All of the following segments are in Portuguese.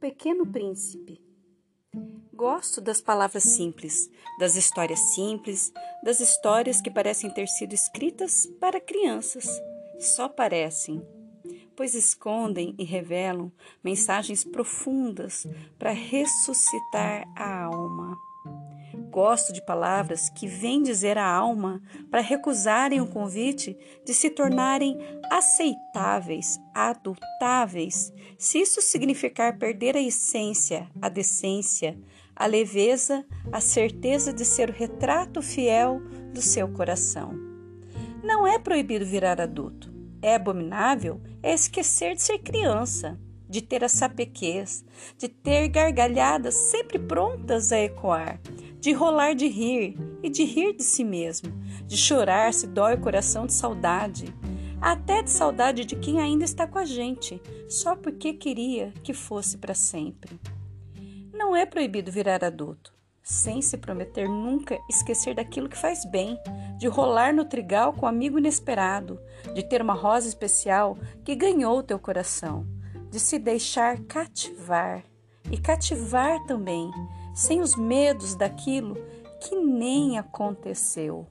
Pequeno Príncipe. Gosto das palavras simples, das histórias simples, das histórias que parecem ter sido escritas para crianças. Só parecem, pois escondem e revelam mensagens profundas para ressuscitar a alma. Gosto de palavras que vêm dizer à alma para recusarem o convite de se tornarem aceitáveis, adultáveis, se isso significar perder a essência, a decência, a leveza, a certeza de ser o retrato fiel do seu coração. Não é proibido virar adulto. É abominável é esquecer de ser criança, de ter a sapequez, de ter gargalhadas sempre prontas a ecoar, de rolar de rir e de rir de si mesmo, de chorar se dói o coração de saudade, até de saudade de quem ainda está com a gente, só porque queria que fosse para sempre. Não é proibido virar adulto, sem se prometer nunca esquecer daquilo que faz bem, de rolar no trigal com um amigo inesperado, de ter uma rosa especial que ganhou o teu coração, de se deixar cativar e cativar também sem os medos daquilo que nem aconteceu.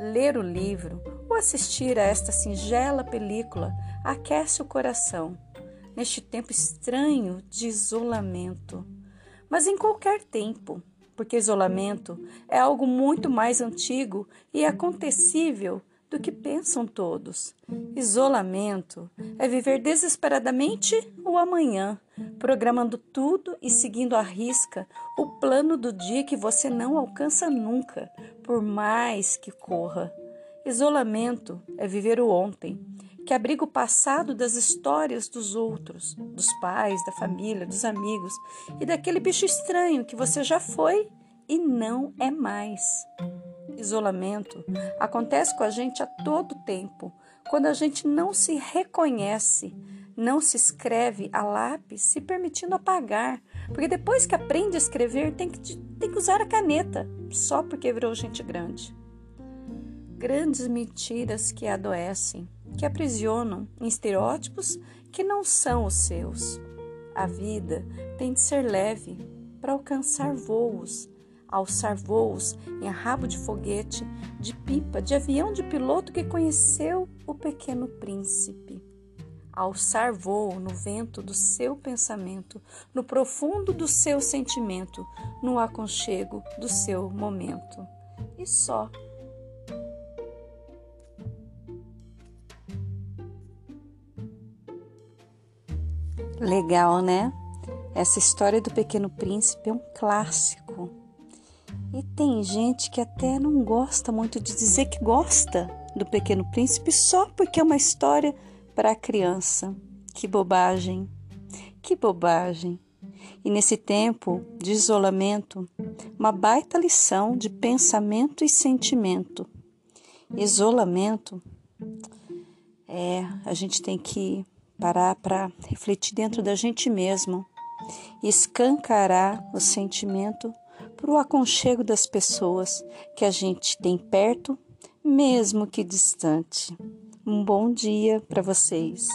Ler o livro ou assistir a esta singela película aquece o coração neste tempo estranho de isolamento. Mas em qualquer tempo, porque isolamento é algo muito mais antigo e acontecível do que pensam todos. Isolamento é viver desesperadamente o amanhã, programando tudo e seguindo à risca o plano do dia que você não alcança nunca, por mais que corra. Isolamento é viver o ontem, que abriga o passado das histórias dos outros, dos pais, da família, dos amigos e daquele bicho estranho que você já foi e não é mais. Isolamento acontece com a gente a todo tempo, quando a gente não se reconhece, não se escreve a lápis, se permitindo apagar. Porque depois que aprende a escrever, tem que, tem que usar a caneta, só porque virou gente grande. Grandes mentiras que adoecem, que aprisionam em estereótipos que não são os seus. A vida tem de ser leve para alcançar voos alçar voos em rabo de foguete, de pipa, de avião de piloto que conheceu o pequeno príncipe. Alçar voo no vento do seu pensamento, no profundo do seu sentimento, no aconchego do seu momento. E só. Legal, né? Essa história do Pequeno Príncipe é um clássico e tem gente que até não gosta muito de dizer que gosta do Pequeno Príncipe só porque é uma história para criança. Que bobagem! Que bobagem! E nesse tempo de isolamento, uma baita lição de pensamento e sentimento. Isolamento é, a gente tem que parar para refletir dentro da gente mesmo, escancarar o sentimento para o aconchego das pessoas que a gente tem perto, mesmo que distante. Um bom dia para vocês.